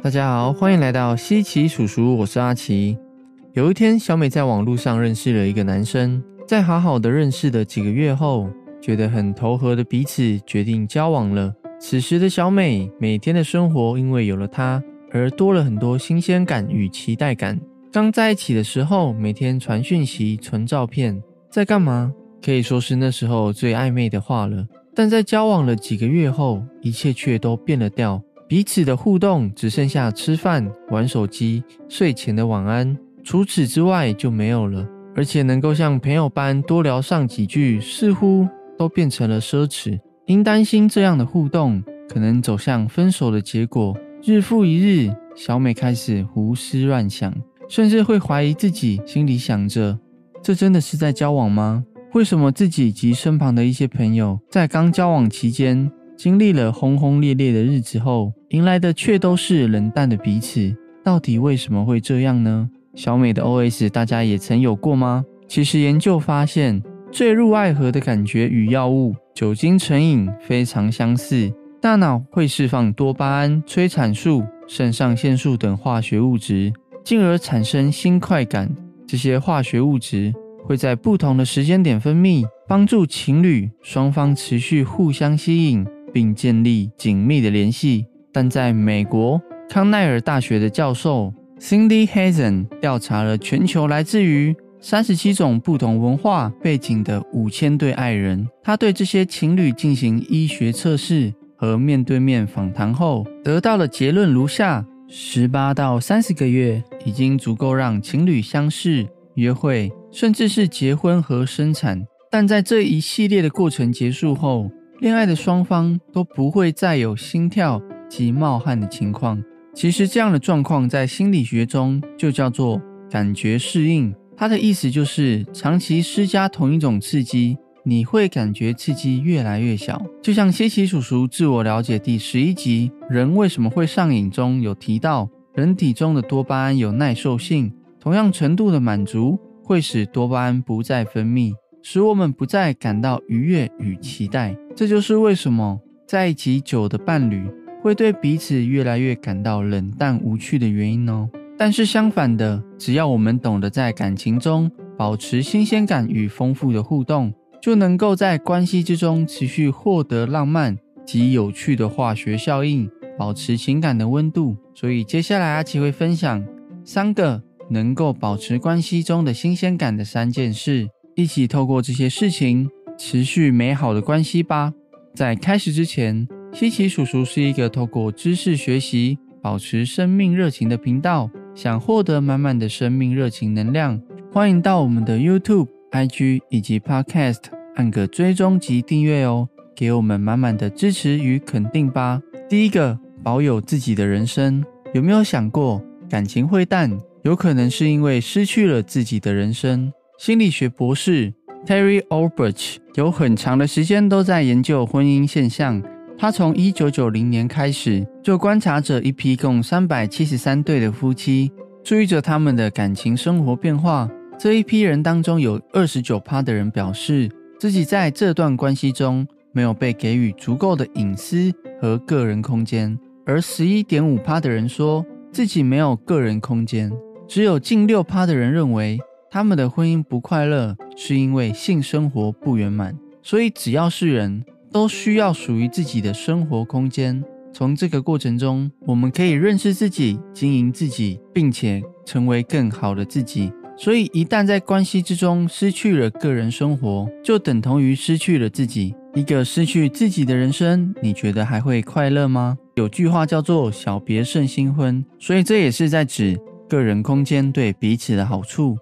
大家好，欢迎来到西奇叔叔，我是阿奇。有一天，小美在网络上认识了一个男生，在好好的认识的几个月后，觉得很投合的彼此决定交往了。此时的小美，每天的生活因为有了他而多了很多新鲜感与期待感。刚在一起的时候，每天传讯息、传照片，在干嘛？可以说是那时候最暧昧的话了。但在交往了几个月后，一切却都变了调。彼此的互动只剩下吃饭、玩手机、睡前的晚安，除此之外就没有了。而且能够像朋友般多聊上几句，似乎都变成了奢侈。因担心这样的互动可能走向分手的结果，日复一日，小美开始胡思乱想，甚至会怀疑自己，心里想着：这真的是在交往吗？为什么自己及身旁的一些朋友在刚交往期间？经历了轰轰烈烈的日子后，迎来的却都是冷淡的彼此。到底为什么会这样呢？小美的 OS，大家也曾有过吗？其实研究发现，坠入爱河的感觉与药物、酒精成瘾非常相似。大脑会释放多巴胺、催产素、肾上腺素等化学物质，进而产生新快感。这些化学物质会在不同的时间点分泌，帮助情侣双方持续互相吸引。并建立紧密的联系。但在美国康奈尔大学的教授 Cindy Hazen 调查了全球来自于三十七种不同文化背景的五千对爱人，他对这些情侣进行医学测试和面对面访谈后，得到的结论如下：十八到三十个月已经足够让情侣相识、约会，甚至是结婚和生产。但在这一系列的过程结束后，恋爱的双方都不会再有心跳及冒汗的情况。其实，这样的状况在心理学中就叫做感觉适应。它的意思就是，长期施加同一种刺激，你会感觉刺激越来越小。就像西奇叔叔自我了解第十一集《人为什么会上瘾》中有提到，人体中的多巴胺有耐受性，同样程度的满足会使多巴胺不再分泌。使我们不再感到愉悦与期待，这就是为什么在一起久的伴侣会对彼此越来越感到冷淡无趣的原因哦。但是相反的，只要我们懂得在感情中保持新鲜感与丰富的互动，就能够在关系之中持续获得浪漫及有趣的化学效应，保持情感的温度。所以接下来阿奇会分享三个能够保持关系中的新鲜感的三件事。一起透过这些事情持续美好的关系吧。在开始之前，西奇叔叔是一个透过知识学习保持生命热情的频道。想获得满满的生命热情能量，欢迎到我们的 YouTube、IG 以及 Podcast 按个追踪及订阅哦，给我们满满的支持与肯定吧。第一个，保有自己的人生。有没有想过，感情会淡，有可能是因为失去了自己的人生？心理学博士 Terry Albrecht 有很长的时间都在研究婚姻现象。他从1990年开始就观察着一批共373对的夫妻，注意着他们的感情生活变化。这一批人当中，有29%的人表示自己在这段关系中没有被给予足够的隐私和个人空间，而11.5%的人说自己没有个人空间。只有近6%的人认为。他们的婚姻不快乐，是因为性生活不圆满。所以，只要是人都需要属于自己的生活空间。从这个过程中，我们可以认识自己、经营自己，并且成为更好的自己。所以，一旦在关系之中失去了个人生活，就等同于失去了自己。一个失去自己的人生，你觉得还会快乐吗？有句话叫做“小别胜新婚”，所以这也是在指个人空间对彼此的好处。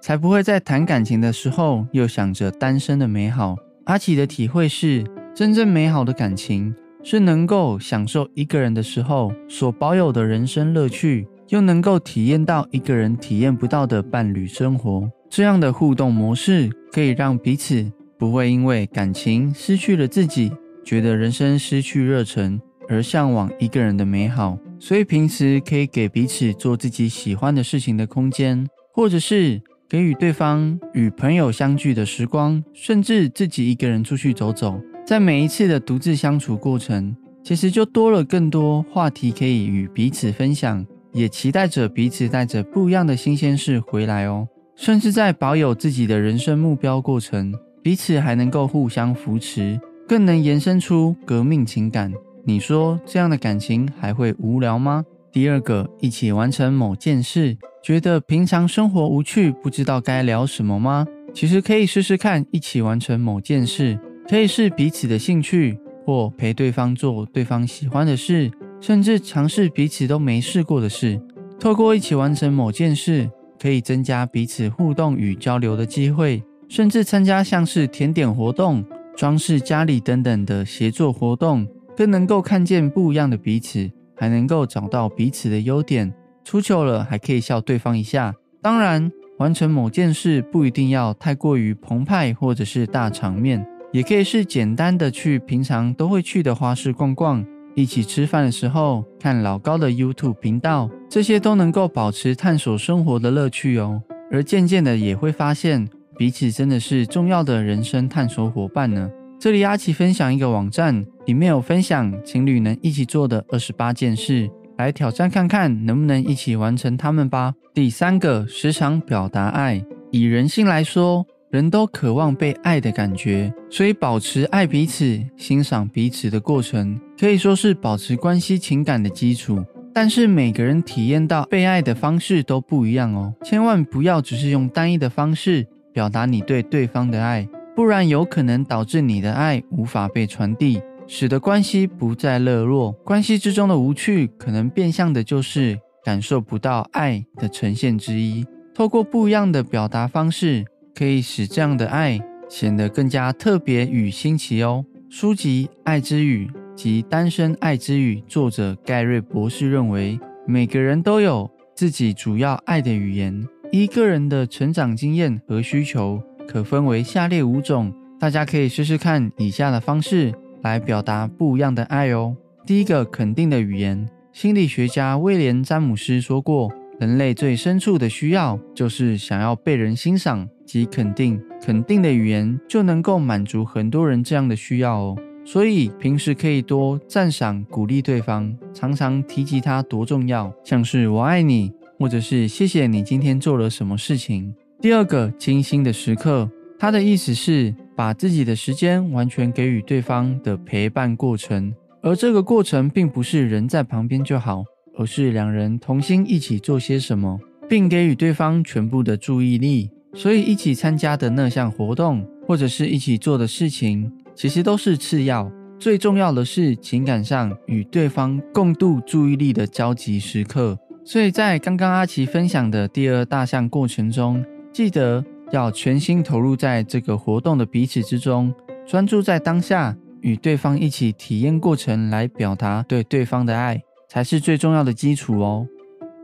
才不会在谈感情的时候又想着单身的美好。阿奇的体会是，真正美好的感情是能够享受一个人的时候所保有的人生乐趣，又能够体验到一个人体验不到的伴侣生活。这样的互动模式可以让彼此不会因为感情失去了自己，觉得人生失去热忱而向往一个人的美好。所以平时可以给彼此做自己喜欢的事情的空间，或者是。给予对方与朋友相聚的时光，甚至自己一个人出去走走，在每一次的独自相处过程，其实就多了更多话题可以与彼此分享，也期待着彼此带着不一样的新鲜事回来哦。甚至在保有自己的人生目标过程，彼此还能够互相扶持，更能延伸出革命情感。你说这样的感情还会无聊吗？第二个，一起完成某件事，觉得平常生活无趣，不知道该聊什么吗？其实可以试试看，一起完成某件事，可以是彼此的兴趣，或陪对方做对方喜欢的事，甚至尝试彼此都没试过的事。透过一起完成某件事，可以增加彼此互动与交流的机会，甚至参加像是甜点活动、装饰家里等等的协作活动。更能够看见不一样的彼此，还能够找到彼此的优点。出糗了还可以笑对方一下。当然，完成某件事不一定要太过于澎湃或者是大场面，也可以是简单的去平常都会去的花市逛逛，一起吃饭的时候看老高的 YouTube 频道，这些都能够保持探索生活的乐趣哦。而渐渐的也会发现，彼此真的是重要的人生探索伙伴呢。这里阿奇分享一个网站，里面有分享情侣能一起做的二十八件事，来挑战看看能不能一起完成它们吧。第三个，时常表达爱。以人性来说，人都渴望被爱的感觉，所以保持爱彼此、欣赏彼此的过程，可以说是保持关系情感的基础。但是每个人体验到被爱的方式都不一样哦，千万不要只是用单一的方式表达你对对方的爱。不然有可能导致你的爱无法被传递，使得关系不再热络。关系之中的无趣，可能变相的就是感受不到爱的呈现之一。透过不一样的表达方式，可以使这样的爱显得更加特别与新奇哦。书籍《爱之语》及《单身爱之语》作者盖瑞博士认为，每个人都有自己主要爱的语言，依个人的成长经验和需求。可分为下列五种，大家可以试试看以下的方式来表达不一样的爱哦。第一个，肯定的语言。心理学家威廉·詹姆斯说过，人类最深处的需要就是想要被人欣赏及肯定。肯定的语言就能够满足很多人这样的需要哦。所以平时可以多赞赏、鼓励对方，常常提及他多重要，像是“我爱你”或者是“谢谢你今天做了什么事情”。第二个精心的时刻，他的意思是把自己的时间完全给予对方的陪伴过程，而这个过程并不是人在旁边就好，而是两人同心一起做些什么，并给予对方全部的注意力。所以，一起参加的那项活动，或者是一起做的事情，其实都是次要，最重要的是情感上与对方共度注意力的交集时刻。所以在刚刚阿奇分享的第二大项过程中。记得要全心投入在这个活动的彼此之中，专注在当下，与对方一起体验过程，来表达对对方的爱，才是最重要的基础哦。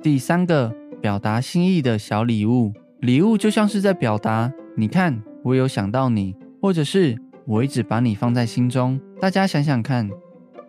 第三个，表达心意的小礼物，礼物就像是在表达，你看我有想到你，或者是我一直把你放在心中。大家想想看，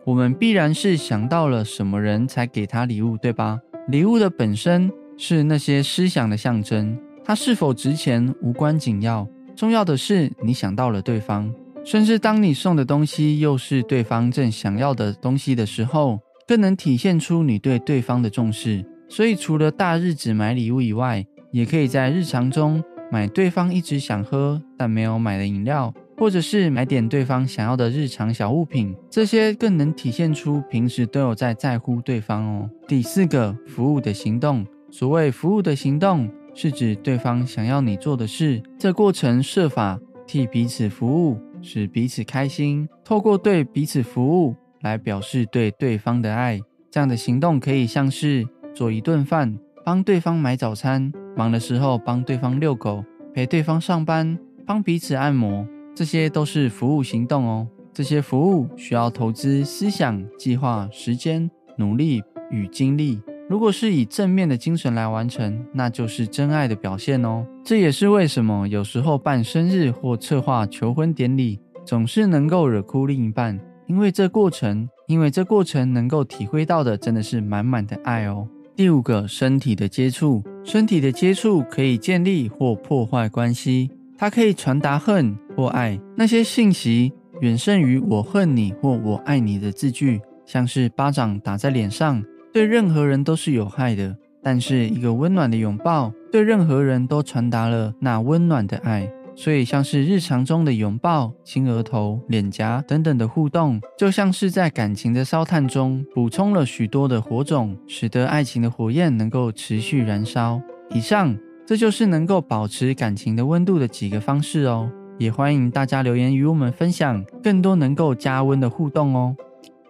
我们必然是想到了什么人才给他礼物，对吧？礼物的本身是那些思想的象征。它是否值钱无关紧要，重要的是你想到了对方，甚至当你送的东西又是对方正想要的东西的时候，更能体现出你对对方的重视。所以，除了大日子买礼物以外，也可以在日常中买对方一直想喝但没有买的饮料，或者是买点对方想要的日常小物品，这些更能体现出平时都有在在乎对方哦。第四个，服务的行动。所谓服务的行动。是指对方想要你做的事，这过程设法替彼此服务，使彼此开心。透过对彼此服务来表示对对方的爱，这样的行动可以像是做一顿饭，帮对方买早餐，忙的时候帮对方遛狗，陪对方上班，帮彼此按摩，这些都是服务行动哦。这些服务需要投资思想、计划、时间、努力与精力。如果是以正面的精神来完成，那就是真爱的表现哦。这也是为什么有时候办生日或策划求婚典礼，总是能够惹哭另一半，因为这过程，因为这过程能够体会到的真的是满满的爱哦。第五个，身体的接触，身体的接触可以建立或破坏关系，它可以传达恨或爱。那些信息远胜于“我恨你”或“我爱你”的字句。像是巴掌打在脸上，对任何人都是有害的。但是一个温暖的拥抱，对任何人都传达了那温暖的爱。所以，像是日常中的拥抱、亲额头、脸颊等等的互动，就像是在感情的烧炭中补充了许多的火种，使得爱情的火焰能够持续燃烧。以上，这就是能够保持感情的温度的几个方式哦。也欢迎大家留言与我们分享更多能够加温的互动哦。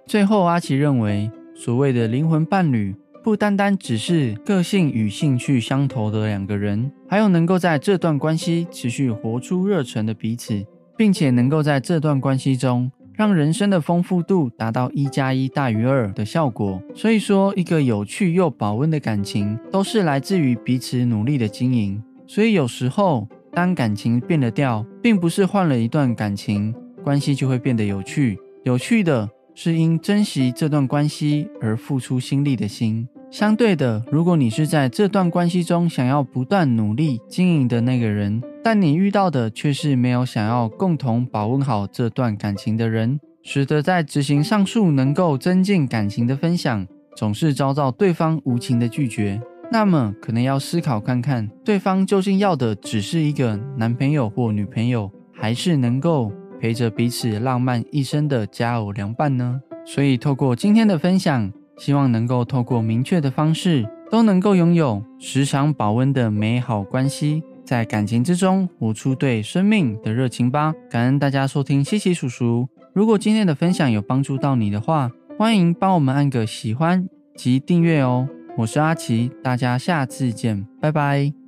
最后，阿奇认为，所谓的灵魂伴侣。不单单只是个性与兴趣相投的两个人，还有能够在这段关系持续活出热忱的彼此，并且能够在这段关系中让人生的丰富度达到一加一大于二的效果。所以说，一个有趣又保温的感情，都是来自于彼此努力的经营。所以有时候，当感情变得掉，并不是换了一段感情，关系就会变得有趣。有趣的是因珍惜这段关系而付出心力的心。相对的，如果你是在这段关系中想要不断努力经营的那个人，但你遇到的却是没有想要共同保温好这段感情的人，使得在执行上述能够增进感情的分享，总是遭到对方无情的拒绝，那么可能要思考看看，对方究竟要的只是一个男朋友或女朋友，还是能够陪着彼此浪漫一生的佳偶良伴呢？所以，透过今天的分享。希望能够透过明确的方式，都能够拥有时常保温的美好关系，在感情之中活出对生命的热情吧。感恩大家收听西西叔叔。如果今天的分享有帮助到你的话，欢迎帮我们按个喜欢及订阅哦。我是阿奇，大家下次见，拜拜。